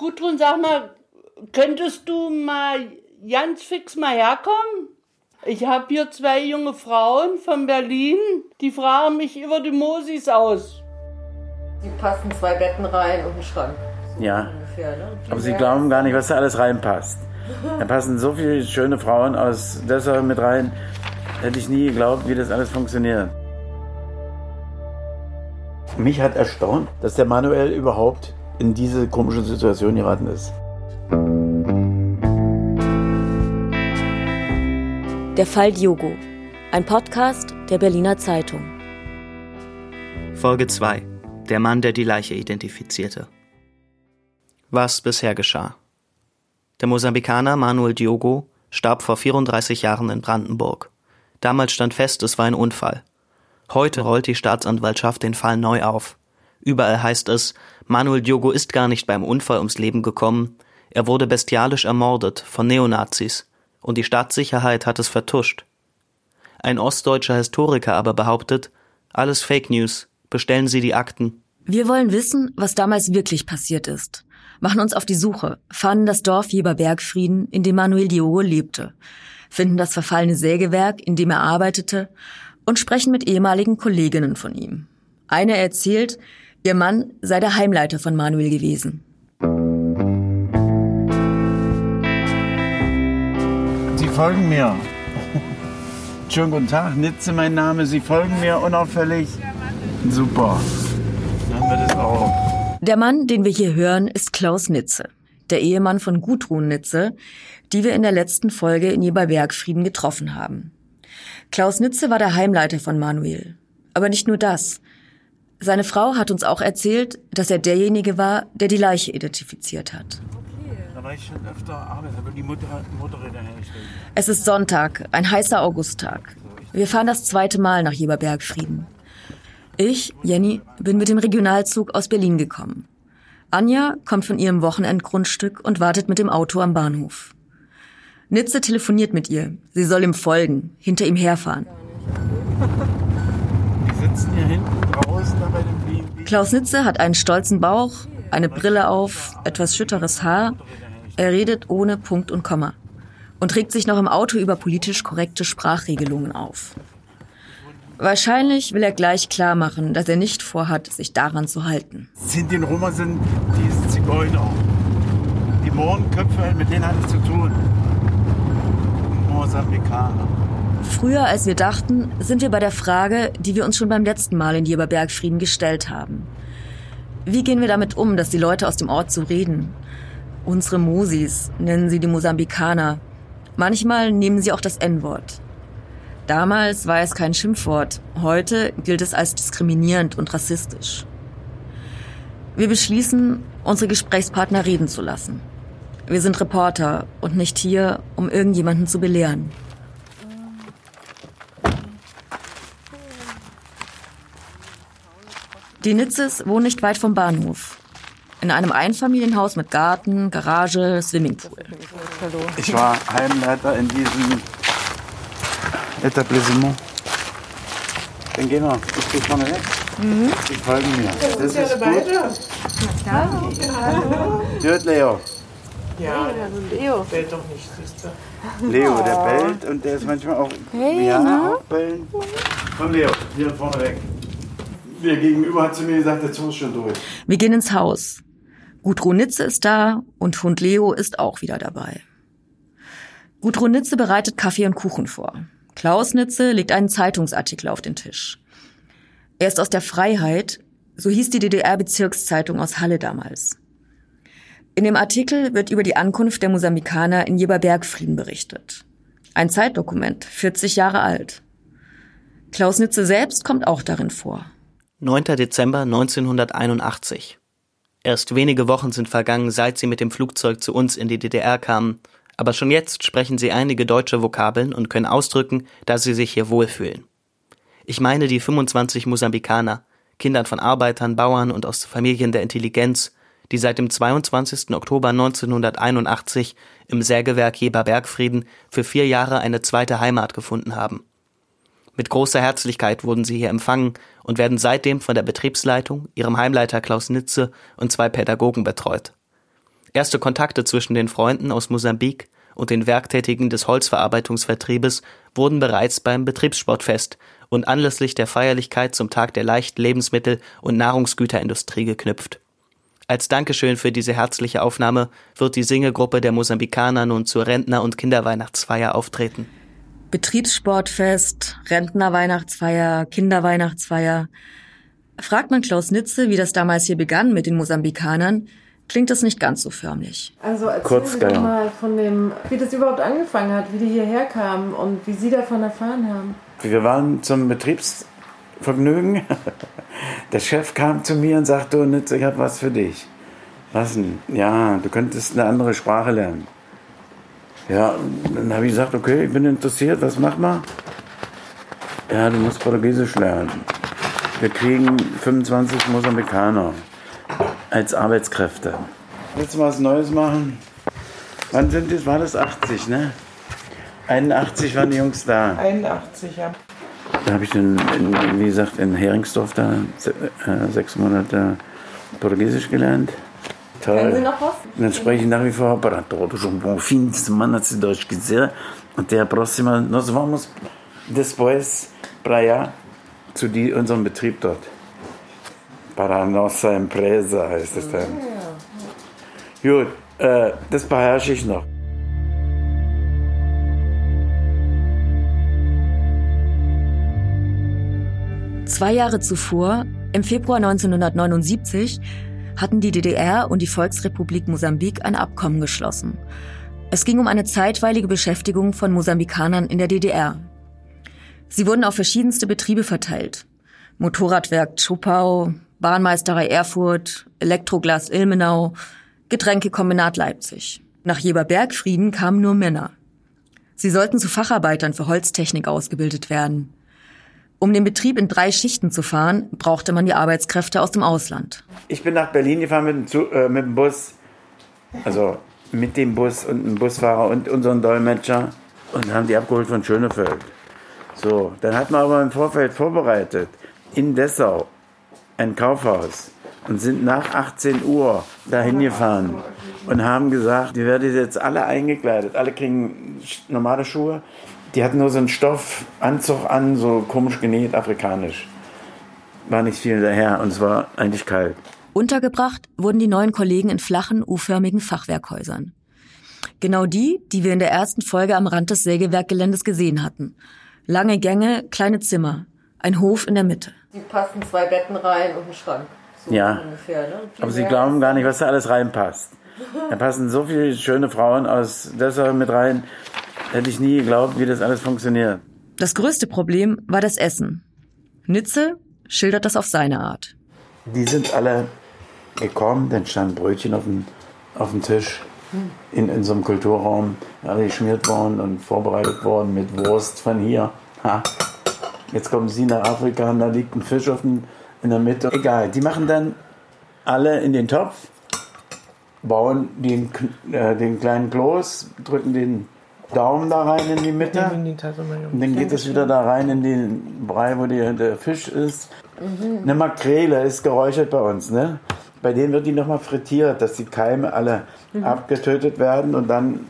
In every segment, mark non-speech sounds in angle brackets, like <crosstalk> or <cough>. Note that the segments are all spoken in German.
Gudrun, sag mal, könntest du mal ganz fix mal herkommen? Ich habe hier zwei junge Frauen von Berlin, die fragen mich über die Mosis aus. Die passen zwei Betten rein und einen Schrank. So ja. Ungefähr, ne? Aber sie glauben gar nicht, was da alles reinpasst. Da passen so viele schöne Frauen aus Dessau mit rein. Hätte ich nie geglaubt, wie das alles funktioniert. Mich hat erstaunt, dass der Manuel überhaupt in diese komische Situation geraten ist. Der Fall Diogo. Ein Podcast der Berliner Zeitung. Folge 2. Der Mann, der die Leiche identifizierte. Was bisher geschah. Der Mosambikaner Manuel Diogo starb vor 34 Jahren in Brandenburg. Damals stand fest, es war ein Unfall. Heute rollt die Staatsanwaltschaft den Fall neu auf. Überall heißt es, Manuel Diogo ist gar nicht beim Unfall ums Leben gekommen, er wurde bestialisch ermordet von Neonazis und die Staatssicherheit hat es vertuscht. Ein ostdeutscher Historiker aber behauptet, alles Fake News, bestellen Sie die Akten. Wir wollen wissen, was damals wirklich passiert ist machen uns auf die Suche, fanden das Dorf Jeberbergfrieden, in dem Manuel Diogo lebte, finden das verfallene Sägewerk, in dem er arbeitete, und sprechen mit ehemaligen Kolleginnen von ihm. Eine erzählt, ihr Mann sei der Heimleiter von Manuel gewesen. Sie folgen mir. Schönen guten Tag, Nitze mein Name. Sie folgen mir unauffällig. Super. Dann haben wir das auch. Der Mann, den wir hier hören, ist Klaus Nitze, der Ehemann von Gudrun Nitze, die wir in der letzten Folge in Jeberbergfrieden getroffen haben. Klaus Nitze war der Heimleiter von Manuel. Aber nicht nur das. Seine Frau hat uns auch erzählt, dass er derjenige war, der die Leiche identifiziert hat. Es ist Sonntag, ein heißer Augusttag. Wir fahren das zweite Mal nach Jeberbergfrieden. Ich, Jenny, bin mit dem Regionalzug aus Berlin gekommen. Anja kommt von ihrem Wochenendgrundstück und wartet mit dem Auto am Bahnhof. Nitze telefoniert mit ihr. Sie soll ihm folgen, hinter ihm herfahren. Die sitzen hier hinten B Klaus Nitze hat einen stolzen Bauch, eine Brille auf, etwas schütteres Haar. Er redet ohne Punkt und Komma und regt sich noch im Auto über politisch korrekte Sprachregelungen auf. Wahrscheinlich will er gleich klar machen, dass er nicht vorhat, sich daran zu halten. Sinti und Roma sind die Zigeuner. Die Mohrenköpfe, mit denen hatte ich zu tun. Mosambikaner. Früher als wir dachten, sind wir bei der Frage, die wir uns schon beim letzten Mal in Jeberbergfrieden gestellt haben. Wie gehen wir damit um, dass die Leute aus dem Ort so reden? Unsere Mosis nennen sie die Mosambikaner. Manchmal nehmen sie auch das N-Wort. Damals war es kein Schimpfwort, heute gilt es als diskriminierend und rassistisch. Wir beschließen, unsere Gesprächspartner reden zu lassen. Wir sind Reporter und nicht hier, um irgendjemanden zu belehren. Die Nitzes wohnen nicht weit vom Bahnhof. In einem Einfamilienhaus mit Garten, Garage, Swimmingpool. Ich war Heimleiter in diesem Etablissement. Dann gehen wir. Ich gehe vorne weg. Mhm. Sie folgen mir. Das ist gut. Ja, Hallo. Hört Leo. Ja, Leo. Bellt doch nicht, siehst du. Leo, der bellt und der ist manchmal auch. Hey, ja, ne? auch bellen. Komm, Leo, hier vorne weg. Der Gegenüber hat zu mir gesagt, der Zug ist schon durch. Wir gehen ins Haus. Gudrun Nitze ist da und Hund Leo ist auch wieder dabei. Gudrun Nitze bereitet Kaffee und Kuchen vor. Klaus Nitze legt einen Zeitungsartikel auf den Tisch. Er ist aus der Freiheit, so hieß die DDR-Bezirkszeitung aus Halle damals. In dem Artikel wird über die Ankunft der Mosambikaner in Jeberbergfrieden berichtet. Ein Zeitdokument, 40 Jahre alt. Klaus Nitze selbst kommt auch darin vor. 9. Dezember 1981. Erst wenige Wochen sind vergangen, seit sie mit dem Flugzeug zu uns in die DDR kamen aber schon jetzt sprechen sie einige deutsche Vokabeln und können ausdrücken, dass sie sich hier wohlfühlen. Ich meine die 25 Mosambikaner, Kindern von Arbeitern, Bauern und aus Familien der Intelligenz, die seit dem 22. Oktober 1981 im Sägewerk Jeber Bergfrieden für vier Jahre eine zweite Heimat gefunden haben. Mit großer Herzlichkeit wurden sie hier empfangen und werden seitdem von der Betriebsleitung, ihrem Heimleiter Klaus Nitze und zwei Pädagogen betreut. Erste Kontakte zwischen den Freunden aus Mosambik und den Werktätigen des Holzverarbeitungsvertriebes wurden bereits beim Betriebssportfest und anlässlich der Feierlichkeit zum Tag der leichten Lebensmittel- und Nahrungsgüterindustrie geknüpft. Als Dankeschön für diese herzliche Aufnahme wird die Singegruppe der Mosambikaner nun zur Rentner- und Kinderweihnachtsfeier auftreten. Betriebssportfest, Rentnerweihnachtsfeier, Kinderweihnachtsfeier. Fragt man Klaus Nitze, wie das damals hier begann mit den Mosambikanern, klingt das nicht ganz so förmlich. Also erzählen Kurz, Sie doch genau. mal von dem, wie das überhaupt angefangen hat, wie die hierher kamen und wie Sie davon erfahren haben. Wir waren zum Betriebsvergnügen. Der Chef kam zu mir und sagte, du Nitze, ich habe was für dich. Was denn? Ja, du könntest eine andere Sprache lernen. Ja, dann habe ich gesagt, okay, ich bin interessiert, was mach mal? Ja, du musst Portugiesisch lernen. Wir kriegen 25 Mosambikaner als Arbeitskräfte. Willst du was Neues machen? Wann sind das? War das 80, ne? 81 waren die Jungs da. 81, ja. Da habe ich dann, in, wie gesagt, in Heringsdorf da äh, sechs Monate Portugiesisch gelernt. Toll. Können Sie noch was? dann spreche ich nach wie vor para todos um bom fim de semana, se Deus quiser. Até a próxima. Nós vamos depois para allá zu die, unserem Betrieb dort. Para nossa empresa heißt es dann. Ja. Gut, äh, das beherrsche ich noch. Zwei Jahre zuvor, im Februar 1979, hatten die DDR und die Volksrepublik Mosambik ein Abkommen geschlossen. Es ging um eine zeitweilige Beschäftigung von Mosambikanern in der DDR. Sie wurden auf verschiedenste Betriebe verteilt. Motorradwerk Tschopau, Bahnmeisterei Erfurt, Elektroglas Ilmenau, Getränkekombinat Leipzig. Nach Jeber Bergfrieden kamen nur Männer. Sie sollten zu Facharbeitern für Holztechnik ausgebildet werden. Um den Betrieb in drei Schichten zu fahren, brauchte man die Arbeitskräfte aus dem Ausland. Ich bin nach Berlin gefahren mit dem, Zug, äh, mit dem Bus, also mit dem Bus und dem Busfahrer und unseren Dolmetscher und haben die abgeholt von Schönefeld. So, dann hat man aber im Vorfeld vorbereitet, in Dessau, ein Kaufhaus und sind nach 18 Uhr dahin gefahren und haben gesagt, die werden jetzt alle eingekleidet, alle kriegen normale Schuhe die hatten nur so einen Stoffanzug an, so komisch genäht, afrikanisch. War nicht viel daher und es war eigentlich kalt. Untergebracht wurden die neuen Kollegen in flachen, U-förmigen Fachwerkhäusern. Genau die, die wir in der ersten Folge am Rand des Sägewerkgeländes gesehen hatten. Lange Gänge, kleine Zimmer, ein Hof in der Mitte. Die passen zwei Betten rein und ein Schrank. So ja, ungefähr, ne? aber Sie glauben gar nicht, was da alles reinpasst. <laughs> Da passen so viele schöne Frauen aus Dessau mit rein. Hätte ich nie geglaubt, wie das alles funktioniert. Das größte Problem war das Essen. Nitze schildert das auf seine Art. Die sind alle gekommen, dann stand Brötchen auf dem, auf dem Tisch in, in so einem Kulturraum, alle geschmiert worden und vorbereitet worden mit Wurst von hier. Ha. Jetzt kommen sie nach Afrika und da liegt ein Fisch auf dem, in der Mitte. Egal, die machen dann alle in den Topf, bauen den, äh, den kleinen Kloß, drücken den Daumen da rein in die Mitte. Und dann geht es wieder da rein in den Brei, wo die, der Fisch ist. Mhm. Eine Makrele ist geräuchert bei uns, ne? Bei denen wird die nochmal frittiert, dass die Keime alle mhm. abgetötet werden und dann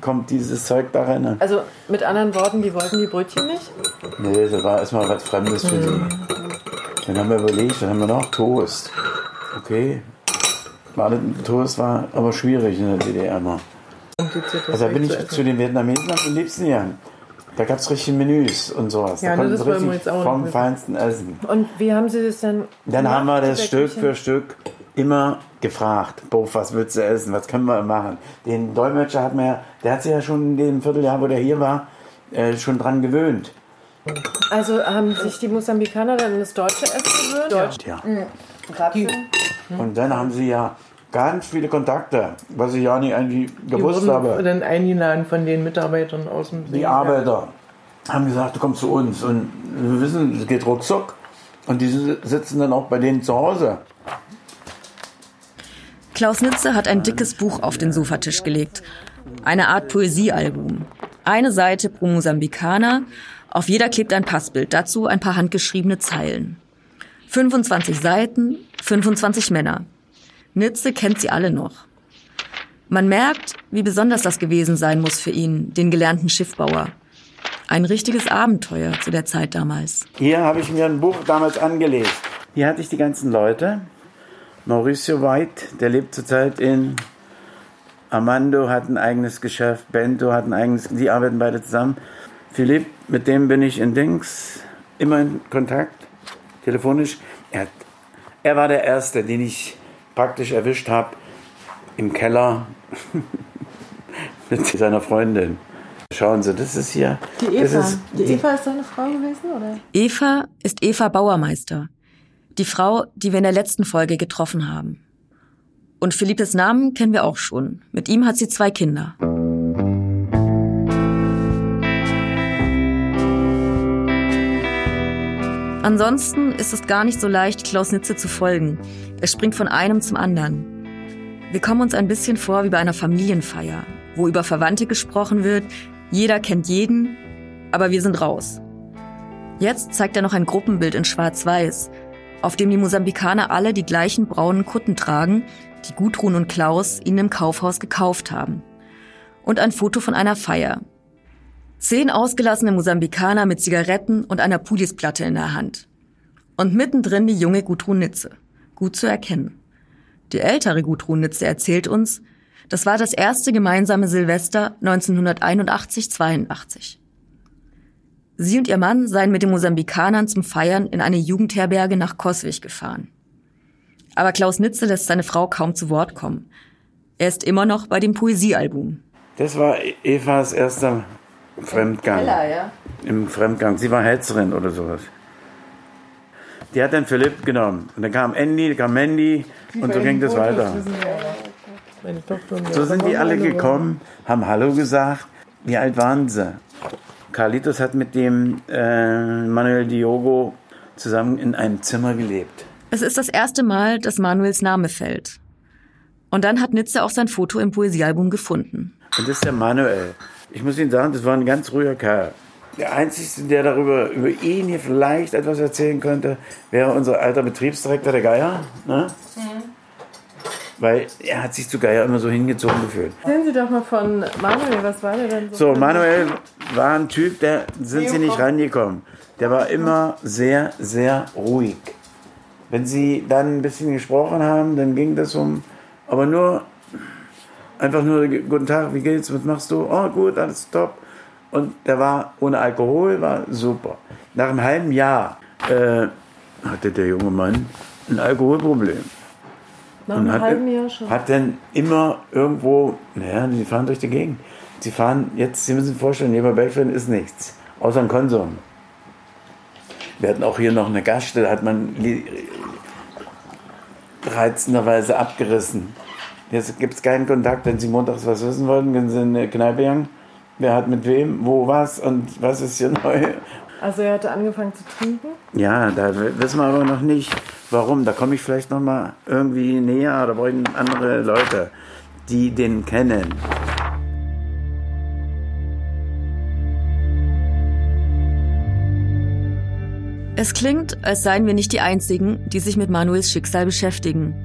kommt dieses Zeug da rein. Also mit anderen Worten, die wollten die Brötchen nicht? Nee, das war erstmal was Fremdes für mhm. die. Dann haben wir überlegt, dann haben wir noch Toast. Okay. Toast war aber schwierig in der DDR immer. Also da bin ich zu den Vietnamesen am liebsten gegangen. Da gab es richtige Menüs und sowas. Ja, da konnten sie richtig jetzt auch vom Feinsten essen. Und wie haben Sie das dann Dann haben wir das Stück für Stück immer gefragt, Bof, was willst du essen, was können wir machen? Den Dolmetscher hat mir, der hat sich ja schon in dem Vierteljahr, wo der hier war, äh, schon dran gewöhnt. Also haben sich die Mosambikaner dann in das deutsche Essen gewöhnt? Deutsch, ja. Mhm. Und dann haben sie ja ganz viele Kontakte, was ich ja nicht eigentlich gewusst die wurden habe. dann eingeladen von den Mitarbeitern aus dem Die Arbeiter haben gesagt, du kommst zu uns und wir wissen, es geht ruckzuck und die sitzen dann auch bei denen zu Hause. Klaus Nitze hat ein dickes Buch auf den Sofatisch gelegt. Eine Art Poesiealbum. Eine Seite pro Mosambikaner. Auf jeder klebt ein Passbild. Dazu ein paar handgeschriebene Zeilen. 25 Seiten, 25 Männer. Nitze kennt sie alle noch. Man merkt, wie besonders das gewesen sein muss für ihn, den gelernten Schiffbauer. Ein richtiges Abenteuer zu der Zeit damals. Hier habe ich mir ein Buch damals angelegt. Hier hatte ich die ganzen Leute. Mauricio White, der lebt zurzeit in Armando, hat ein eigenes Geschäft. Bento hat ein eigenes, die arbeiten beide zusammen. Philipp, mit dem bin ich in Dings immer in Kontakt, telefonisch. Er, er war der Erste, den ich praktisch erwischt habe im Keller <laughs> mit seiner Freundin. Schauen Sie, das ist hier. Die Eva. Das ist, die Eva ist seine Frau gewesen, oder? Eva ist Eva Bauermeister. Die Frau, die wir in der letzten Folge getroffen haben. Und Philippes Namen kennen wir auch schon. Mit ihm hat sie zwei Kinder. Ansonsten ist es gar nicht so leicht, Klaus Nitze zu folgen. Er springt von einem zum anderen. Wir kommen uns ein bisschen vor wie bei einer Familienfeier, wo über Verwandte gesprochen wird, jeder kennt jeden, aber wir sind raus. Jetzt zeigt er noch ein Gruppenbild in Schwarz-Weiß, auf dem die Mosambikaner alle die gleichen braunen Kutten tragen, die Gudrun und Klaus ihnen im Kaufhaus gekauft haben. Und ein Foto von einer Feier. Zehn ausgelassene Mosambikaner mit Zigaretten und einer Pulisplatte in der Hand. Und mittendrin die junge Gudrun Nitze. Gut zu erkennen. Die ältere Gudrun Nitze erzählt uns, das war das erste gemeinsame Silvester 1981-82. Sie und ihr Mann seien mit den Mosambikanern zum Feiern in eine Jugendherberge nach Coswig gefahren. Aber Klaus Nitze lässt seine Frau kaum zu Wort kommen. Er ist immer noch bei dem Poesiealbum. Das war Evas erster Fremdgang. Ella, ja. Im Fremdgang. Sie war Hetzerin oder sowas. Die hat dann Philipp genommen. Und dann kam Andy, dann kam Mandy und so ging das weiter. Meine Tochter und So sind die alle gekommen, haben Hallo gesagt. Wie alt waren sie? Carlitos hat mit dem äh, Manuel Diogo zusammen in einem Zimmer gelebt. Es ist das erste Mal, dass Manuels Name fällt. Und dann hat Nitze auch sein Foto im Poesiealbum gefunden. Und das ist der Manuel. Ich muss Ihnen sagen, das war ein ganz ruhiger Kerl. Der Einzige, der darüber über ihn hier vielleicht etwas erzählen könnte, wäre unser alter Betriebsdirektor, der Geier. Ne? Weil er hat sich zu Geier immer so hingezogen gefühlt. Erzählen Sie doch mal von Manuel, was war der denn so? So, Manuel war ein Typ, der sind Sie nicht rangekommen. Der war immer sehr, sehr ruhig. Wenn Sie dann ein bisschen gesprochen haben, dann ging das um, aber nur, einfach nur, guten Tag, wie geht's, was machst du? Oh, gut, alles top. Und der war ohne Alkohol, war super. Nach einem halben Jahr äh, hatte der junge Mann ein Alkoholproblem. Nach einem hat, halben Jahr schon. hat dann immer irgendwo, naja, die fahren durch die Gegend. Sie fahren, jetzt, Sie müssen sich vorstellen, neben Bergfrieden ist nichts, außer ein Konsum. Wir hatten auch hier noch eine Gaststätte, hat man reizenderweise abgerissen. Jetzt gibt es keinen Kontakt, wenn Sie montags was wissen wollten, können Sie in eine Kneipe gegangen. Wer hat mit wem, wo was und was ist hier neu. Also er hatte angefangen zu trinken. Ja, da wissen wir aber noch nicht, warum. Da komme ich vielleicht noch mal irgendwie näher. Da brauchen andere Leute, die den kennen. Es klingt, als seien wir nicht die Einzigen, die sich mit Manuels Schicksal beschäftigen.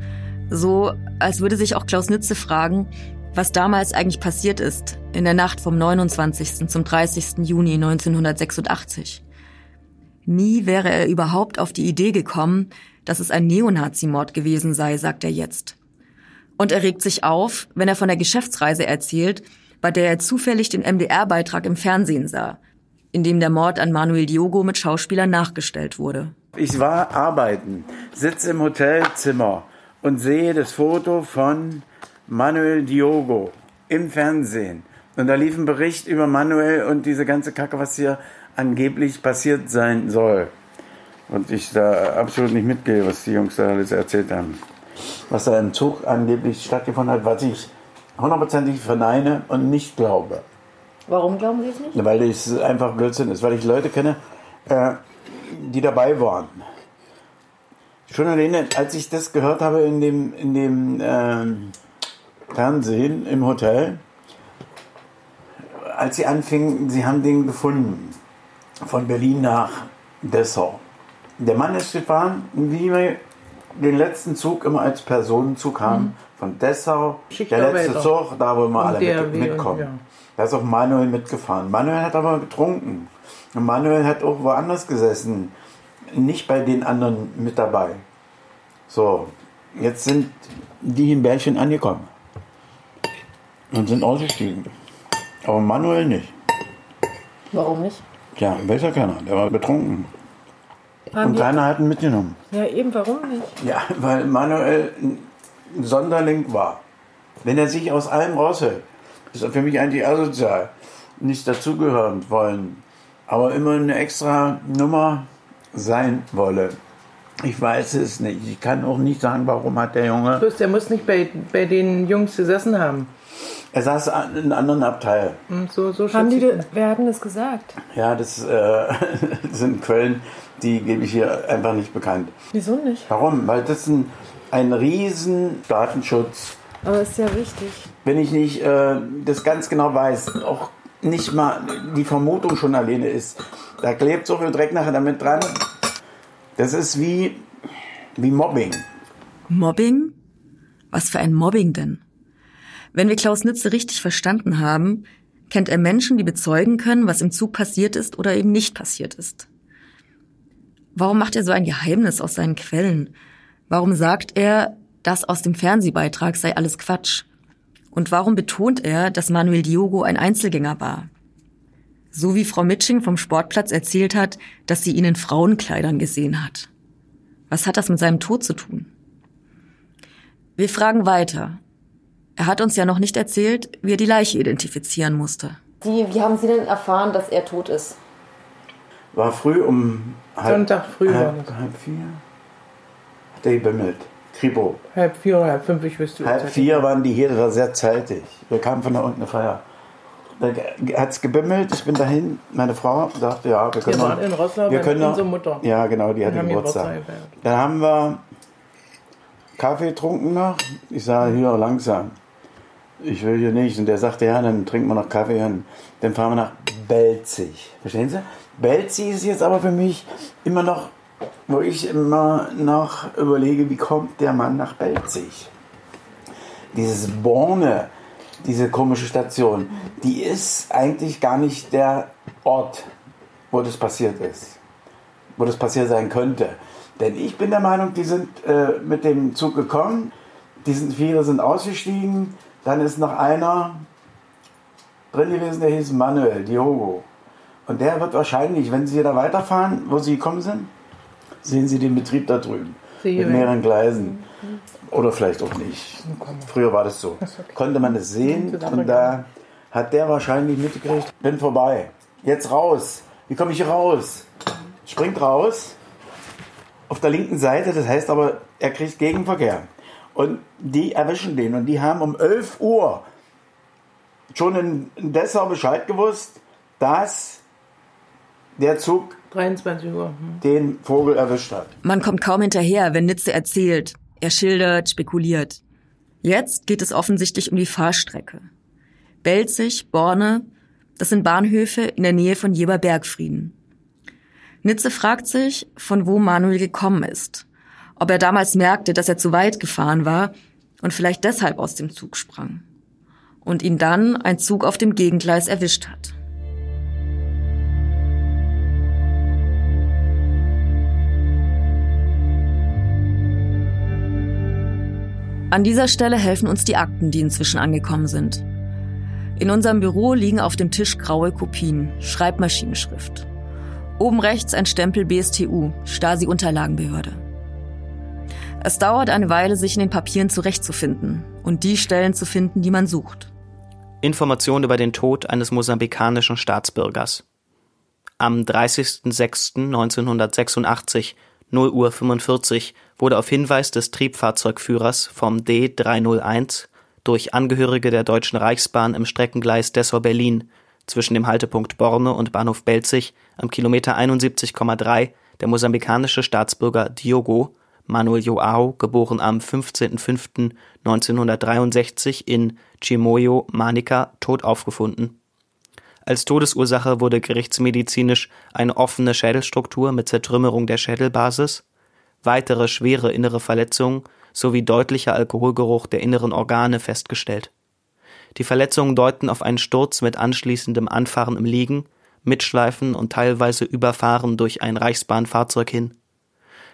So, als würde sich auch Klaus Nütze fragen, was damals eigentlich passiert ist, in der Nacht vom 29. zum 30. Juni 1986. Nie wäre er überhaupt auf die Idee gekommen, dass es ein Neonazi-Mord gewesen sei, sagt er jetzt. Und er regt sich auf, wenn er von der Geschäftsreise erzählt, bei der er zufällig den MDR-Beitrag im Fernsehen sah, in dem der Mord an Manuel Diogo mit Schauspielern nachgestellt wurde. Ich war arbeiten, sitze im Hotelzimmer und sehe das Foto von Manuel Diogo im Fernsehen. Und da lief ein Bericht über Manuel und diese ganze Kacke, was hier angeblich passiert sein soll. Und ich da absolut nicht mitgehe, was die Jungs da alles erzählt haben. Was da im Zug angeblich stattgefunden hat, was ich hundertprozentig verneine und nicht glaube. Warum glauben Sie es nicht? Weil es einfach Blödsinn ist, weil ich Leute kenne, äh, die dabei waren. Schon alleine, als ich das gehört habe in dem, in dem ähm, Fernsehen im Hotel, als sie anfingen, sie haben den gefunden, von Berlin nach Dessau. Der Mann ist gefahren, wie wir den letzten Zug immer als Personenzug haben, von Dessau, der letzte Zug, da wo wir alle mit, mitkommen. ja. Da ist auch Manuel mitgefahren. Manuel hat aber getrunken. Und Manuel hat auch woanders gesessen. Nicht bei den anderen mit dabei. So, jetzt sind die in Berlchen angekommen. Und sind ausgestiegen. Aber Manuel nicht. Warum nicht? Tja, weiß ja keiner. Der war betrunken. Haben Und keiner hat ihn mitgenommen. ja, eben, warum nicht? Ja, weil Manuel ein Sonderling war. Wenn er sich aus allem raushält, ist er für mich eigentlich asozial. Nicht dazugehören wollen, aber immer eine extra Nummer sein wolle. Ich weiß es nicht. Ich kann auch nicht sagen, warum hat der Junge. Bloß der muss nicht bei, bei den Jungs gesessen haben. Er saß in einem anderen Abteil. Und so, so Haben die, de- wer hat denn das gesagt? Ja, das äh, <laughs> sind Quellen, die gebe ich hier einfach nicht bekannt. Wieso nicht? Warum? Weil das ein, ein riesen Datenschutz Aber ist ja wichtig. wenn ich nicht äh, das ganz genau weiß, auch nicht mal die Vermutung schon alleine ist, da klebt so viel Dreck nachher damit dran. Das ist wie, wie Mobbing. Mobbing? Was für ein Mobbing denn? Wenn wir Klaus Nitze richtig verstanden haben, kennt er Menschen, die bezeugen können, was im Zug passiert ist oder eben nicht passiert ist. Warum macht er so ein Geheimnis aus seinen Quellen? Warum sagt er, das aus dem Fernsehbeitrag sei alles Quatsch? Und warum betont er, dass Manuel Diogo ein Einzelgänger war? So wie Frau Mitsching vom Sportplatz erzählt hat, dass sie ihn in Frauenkleidern gesehen hat. Was hat das mit seinem Tod zu tun? Wir fragen weiter. Er hat uns ja noch nicht erzählt, wie er die Leiche identifizieren musste. Sie, wie haben Sie denn erfahren, dass er tot ist? War früh um halb, Sonntag früh halb, halb vier. Hat er gebimmelt. Kripo. Halb vier oder halb fünf, ich wüsste. Halb vier waren die hier, das war sehr zeitig. Wir kamen von da unten eine Feier. Da hat es gebimmelt, ich bin dahin, meine Frau sagte, ja, wir können Wir noch- waren in Roßlau wir können noch- unserer Mutter. Ja, genau, die haben Geburtstag. Dann haben wir Kaffee getrunken noch. Ich sage, hier langsam. Ich will hier nicht. Und der sagte, ja, dann trinken wir noch Kaffee und dann fahren wir nach Belzig. Verstehen Sie? Belzig ist jetzt aber für mich immer noch, wo ich immer noch überlege, wie kommt der Mann nach Belzig? Dieses Borne, diese komische Station, die ist eigentlich gar nicht der Ort, wo das passiert ist wo das passiert sein könnte. Denn ich bin der Meinung, die sind äh, mit dem Zug gekommen, die sind, viele sind ausgestiegen, dann ist noch einer drin gewesen, der hieß Manuel Diogo. Und der wird wahrscheinlich, wenn Sie da weiterfahren, wo Sie gekommen sind, sehen Sie den Betrieb da drüben. Mit mehreren Gleisen. Oder vielleicht auch nicht. Früher war das so. Konnte man das sehen und da hat der wahrscheinlich mitgekriegt, bin vorbei. Jetzt raus. Wie komme ich hier raus? Springt raus auf der linken Seite, das heißt aber, er kriegt Gegenverkehr. Und die erwischen den und die haben um 11 Uhr schon in Dessau Bescheid gewusst, dass der Zug 23 Uhr. Hm. den Vogel erwischt hat. Man kommt kaum hinterher, wenn Nitze erzählt. Er schildert, spekuliert. Jetzt geht es offensichtlich um die Fahrstrecke. Belzig, Borne, das sind Bahnhöfe in der Nähe von Jeber-Bergfrieden. Nitze fragt sich, von wo Manuel gekommen ist. Ob er damals merkte, dass er zu weit gefahren war und vielleicht deshalb aus dem Zug sprang. Und ihn dann ein Zug auf dem Gegengleis erwischt hat. An dieser Stelle helfen uns die Akten, die inzwischen angekommen sind. In unserem Büro liegen auf dem Tisch graue Kopien, Schreibmaschinenschrift. Oben rechts ein Stempel BSTU, Stasi-Unterlagenbehörde. Es dauert eine Weile, sich in den Papieren zurechtzufinden und die Stellen zu finden, die man sucht. Information über den Tod eines mosambikanischen Staatsbürgers. Am 30.06.1986, 0 Uhr 45, wurde auf Hinweis des Triebfahrzeugführers vom D301 durch Angehörige der Deutschen Reichsbahn im Streckengleis Dessau-Berlin zwischen dem Haltepunkt Borne und Bahnhof Belzig am Kilometer 71,3 der mosambikanische Staatsbürger Diogo Manuel Joao, geboren am 15.05.1963 in Chimoio, Manica, tot aufgefunden. Als Todesursache wurde gerichtsmedizinisch eine offene Schädelstruktur mit Zertrümmerung der Schädelbasis, weitere schwere innere Verletzungen sowie deutlicher Alkoholgeruch der inneren Organe festgestellt. Die Verletzungen deuten auf einen Sturz mit anschließendem Anfahren im Liegen, Mitschleifen und teilweise Überfahren durch ein Reichsbahnfahrzeug hin.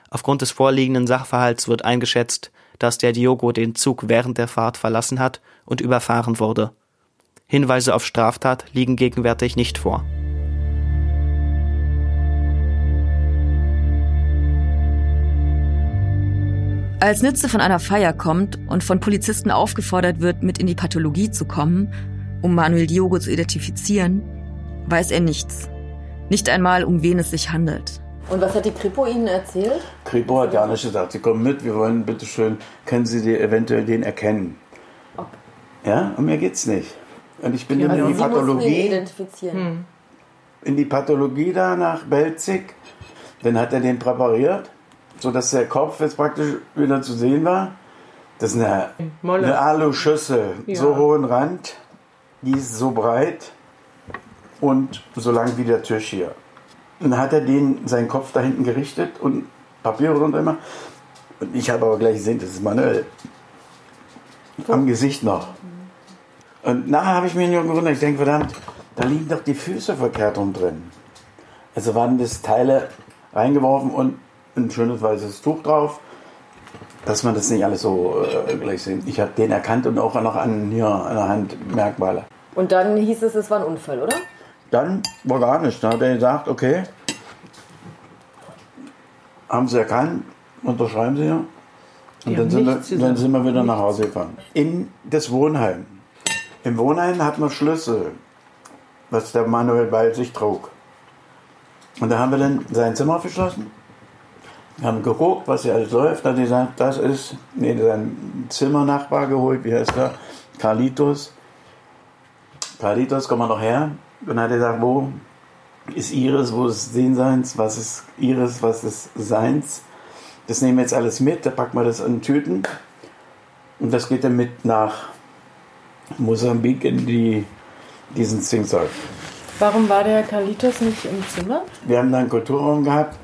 Aufgrund des vorliegenden Sachverhalts wird eingeschätzt, dass der Diogo den Zug während der Fahrt verlassen hat und überfahren wurde. Hinweise auf Straftat liegen gegenwärtig nicht vor. Als Nütze von einer Feier kommt und von Polizisten aufgefordert wird, mit in die Pathologie zu kommen, um Manuel Diogo zu identifizieren, weiß er nichts. Nicht einmal, um wen es sich handelt. Und was hat die Kripo Ihnen erzählt? Kripo hat ja nicht gesagt, Sie kommen mit, wir wollen bitte schön, können Sie die eventuell den erkennen? Ja, um mir geht's nicht. Und ich bin Ja, dann in also die mussten ihn Pathologie, identifizieren. in die Pathologie da nach Belzig. Dann hat er den präpariert, sodass der Kopf jetzt praktisch wieder zu sehen war. Das ist eine, Molle. eine Aluschüssel, Ja. so hohen Rand, die ist so breit und so lang wie der Tisch hier. Und dann hat er den, seinen Kopf da hinten gerichtet und Papiere drunter immer. Und ich habe aber gleich gesehen, das ist Manuel. Am Gesicht noch. Und nachher habe ich mich nur gewundert, ich denke, verdammt, da liegen doch die Füße verkehrt rum drin. Also waren das Teile reingeworfen und ein schönes weißes Tuch drauf, dass man das nicht alles so äh, gleich sehen. Ich habe den erkannt und auch noch an, hier, an der Hand Merkmale. Und dann hieß es, es war ein Unfall, oder? Dann war gar nichts. Dann hat er gesagt, okay, haben Sie erkannt, unterschreiben Sie hier. Und dann sind, wir, dann sind wir wieder nach Hause gefahren. In das Wohnheim. Im Wohnheim hat man Schlüssel, was der Manuel bei sich trug. Und da haben wir dann sein Zimmer verschlossen. Wir haben geguckt, was hier alles läuft. Da hat er gesagt, das ist nee, sein Zimmernachbar geholt. Wie heißt der? Carlitos. Carlitos, komm mal noch her. Und dann hat er gesagt, wo ist Iris, wo ist Sehnseins, was ist Iris, was ist Seins. Das nehmen wir jetzt alles mit, da packen wir das in Tüten. Und das geht dann mit nach Mosambik in die, diesen Zinkzeug. Warum war der Carlitos nicht im Zimmer? Wir haben da einen Kulturraum gehabt,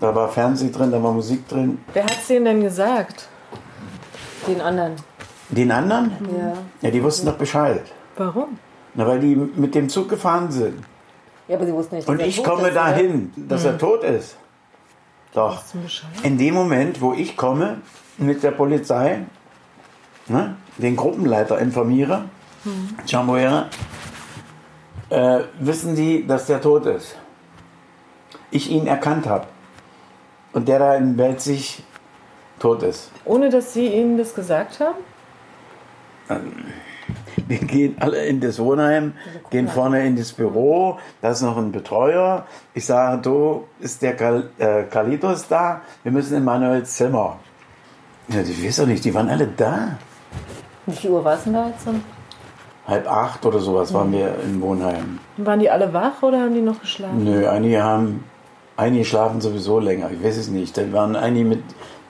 da war Fernsehen drin, da war Musik drin. Wer hat's denen denn gesagt? Den anderen. Den anderen? Ja. Ja, die wussten doch Bescheid. Warum? Na, weil die mit dem Zug gefahren sind. Ja, aber sie wussten nicht, Und dass er ich tot komme ist, dahin, dass er tot ist. Doch. In dem Moment, wo ich komme mit der Polizei, ne, den Gruppenleiter informiere, Chamboera, äh, wissen die, dass der tot ist. Ich ihn erkannt habe. Und der da in Belzig tot ist. Ohne dass sie ihnen das gesagt haben? Wir gehen alle in das Wohnheim, gehen vorne in das Büro, da ist noch ein Betreuer. Ich sage, du, ist der Kal äh, Kalitos da? Wir müssen in Manuels Zimmer. Ja, die weiß doch nicht, die waren alle da. Wie viel Uhr war es denn da jetzt? dann? Halb acht oder sowas waren wir im Wohnheim. Waren die alle wach oder haben die noch geschlafen? Nö, einige haben, einige schlafen sowieso länger, ich weiß es nicht. Dann waren einige mit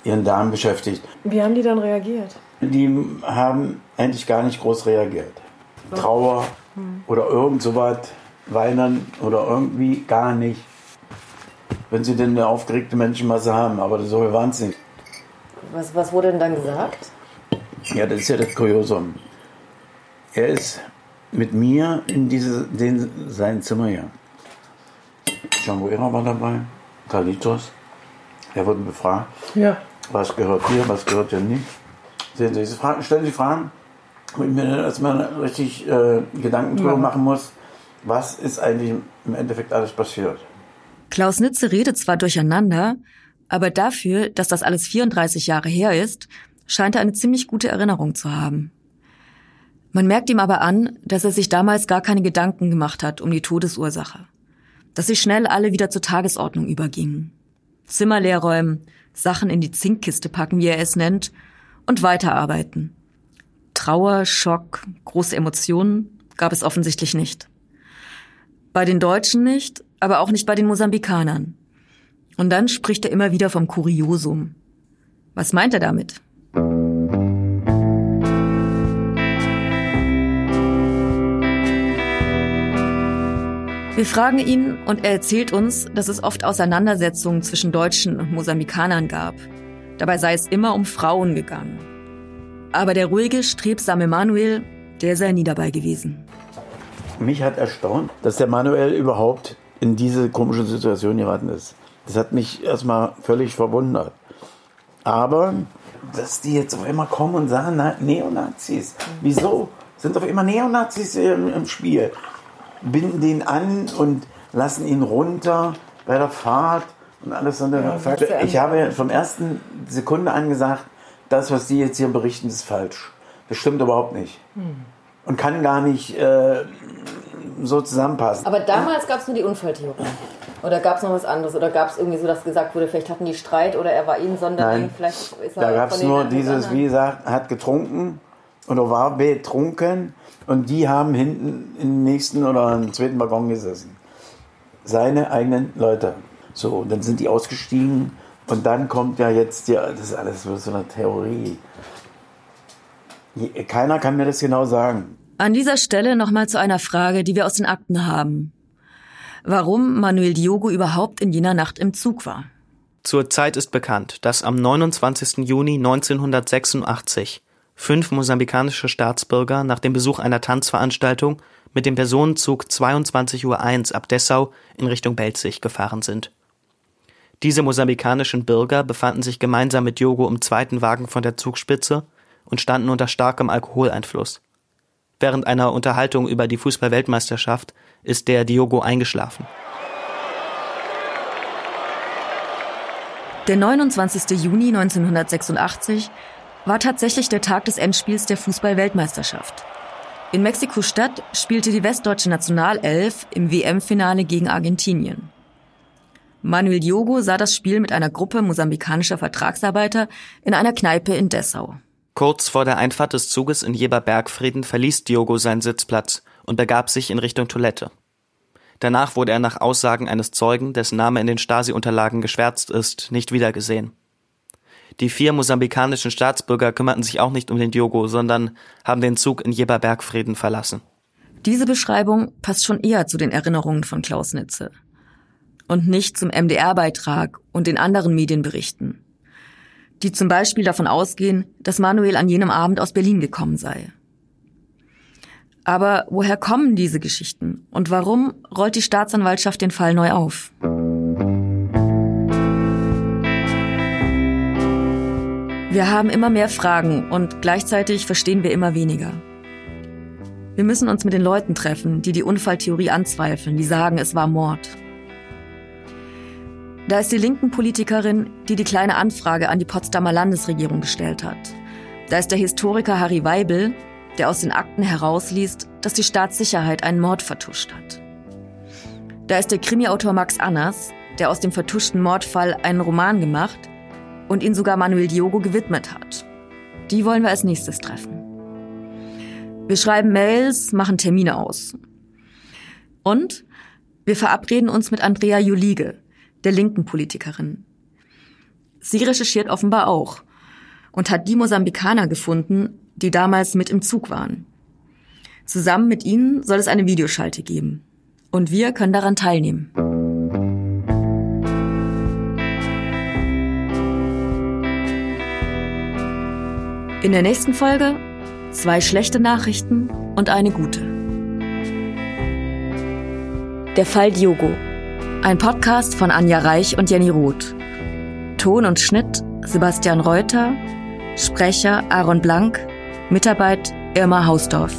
ihren Damen beschäftigt. Wie haben die dann reagiert? Die haben eigentlich gar nicht groß reagiert. Trauer oder irgend sowas, weinen oder irgendwie gar nicht. Wenn sie denn eine aufgeregte Menschenmasse haben, aber so waren es nicht. Was, was wurde denn dann gesagt? Ja, das ist ja das Kuriosum. Er ist mit mir in diese, den, sein Zimmer hier. Jambuera war dabei, Carlitos. Er wurde befragt, Ja. was gehört hier, was gehört hier nicht. Sehen Sie, Sie fragen, stellen Sie Fragen, wo ich mir dann erstmal richtig äh, Gedanken drüber Ja. machen muss, was ist eigentlich im Endeffekt alles passiert. Klaus Nitze redet zwar durcheinander, aber dafür, dass das alles 34 Jahre her ist, scheint er eine ziemlich gute Erinnerung zu haben. Man merkt ihm aber an, dass er sich damals gar keine Gedanken gemacht hat um die Todesursache. Dass sie schnell alle wieder zur Tagesordnung übergingen. Zimmer leer räumen, Sachen in die Zinkkiste packen, wie er es nennt, und weiterarbeiten. Trauer, Schock, große Emotionen gab es offensichtlich nicht. Bei den Deutschen nicht, aber auch nicht bei den Mosambikanern. Und dann spricht er immer wieder vom Kuriosum. Was meint er damit? Wir fragen ihn und er erzählt uns, dass es oft Auseinandersetzungen zwischen Deutschen und Mosambikanern gab, Dabei sei es immer um Frauen gegangen. Aber der ruhige, strebsame Manuel, der sei nie dabei gewesen. Mich hat erstaunt, dass der Manuel überhaupt in diese komische Situation geraten ist. Das hat mich erstmal völlig verwundert. Aber, dass die jetzt auf einmal kommen und sagen, na, Neonazis. Wieso? Sind auf immer Neonazis im, im Spiel. Binden den an und lassen ihn runter bei der Fahrt und alles eine ja, Ich habe vom ersten Sekunde an gesagt, das, was die jetzt hier berichten, ist falsch. Das stimmt überhaupt nicht. Hm. Und kann gar nicht äh, so zusammenpassen. Aber damals gab es nur die Unfalltheorie. Oder gab es noch was anderes? Oder gab es irgendwie so, dass gesagt wurde, vielleicht hatten die Streit oder er war ihnen Sonderling, vielleicht ist er Da gab es nur dieses, wie gesagt, hat getrunken oder war betrunken und die haben hinten im nächsten oder im zweiten Waggon gesessen. Seine eigenen Leute. So, dann sind die ausgestiegen und dann kommt ja jetzt, ja, das ist alles so eine Theorie. Keiner kann mir das genau sagen. An dieser Stelle nochmal zu einer Frage, die wir aus den Akten haben. Warum Manuel Diogo überhaupt in jener Nacht im Zug war. Zur Zeit ist bekannt, dass am 29. Juni 1986 fünf mosambikanische Staatsbürger nach dem Besuch einer Tanzveranstaltung mit dem Personenzug 22.01 Uhr ab Dessau in Richtung Belzig gefahren sind. Diese mosambikanischen Bürger befanden sich gemeinsam mit Diogo im zweiten Wagen von der Zugspitze und standen unter starkem Alkoholeinfluss. Während einer Unterhaltung über die Fußballweltmeisterschaft ist der Diogo eingeschlafen. Der 29. Juni 1986 war tatsächlich der Tag des Endspiels der Fußballweltmeisterschaft. In Mexiko-Stadt spielte die westdeutsche Nationalelf im WM-Finale gegen Argentinien. Manuel Diogo sah das Spiel mit einer Gruppe mosambikanischer Vertragsarbeiter in einer Kneipe in Dessau. Kurz vor der Einfahrt des Zuges in Jeber-Bergfrieden verließ Diogo seinen Sitzplatz und begab sich in Richtung Toilette. Danach wurde er nach Aussagen eines Zeugen, dessen Name in den Stasi-Unterlagen geschwärzt ist, nicht wiedergesehen. Die vier mosambikanischen Staatsbürger kümmerten sich auch nicht um den Diogo, sondern haben den Zug in Jeber-Bergfrieden verlassen. Diese Beschreibung passt schon eher zu den Erinnerungen von Klaus Nitze und nicht zum MDR-Beitrag und den anderen Medienberichten die zum Beispiel davon ausgehen, dass Manuel an jenem Abend aus Berlin gekommen sei. Aber woher kommen diese Geschichten und warum rollt die Staatsanwaltschaft den Fall neu auf? Wir haben immer mehr Fragen und gleichzeitig verstehen wir immer weniger. Wir müssen uns mit den Leuten treffen, die die Unfalltheorie anzweifeln, die sagen, es war Mord. Da ist die linken Politikerin, die die kleine Anfrage an die Potsdamer Landesregierung gestellt hat. Da ist der Historiker Harry Weibel, der aus den Akten herausliest, dass die Staatssicherheit einen Mord vertuscht hat. Da ist der Krimiautor Max Annas, der aus dem vertuschten Mordfall einen Roman gemacht und ihn sogar Manuel Diogo gewidmet hat. Die wollen wir als nächstes treffen. Wir schreiben Mails, machen Termine aus. Und wir verabreden uns mit Andrea Julige, der linken Politikerin. Sie recherchiert offenbar auch und hat die Mosambikaner gefunden, die damals mit im Zug waren. Zusammen mit ihnen soll es eine Videoschalte geben. Und wir können daran teilnehmen. In der nächsten Folge zwei schlechte Nachrichten und eine gute. Der Fall Diogo ein Podcast von Anja Reich und Jenny Roth. Ton und Schnitt Sebastian Reuter. Sprecher Aaron Blank. Mitarbeit Irma Hausdorf.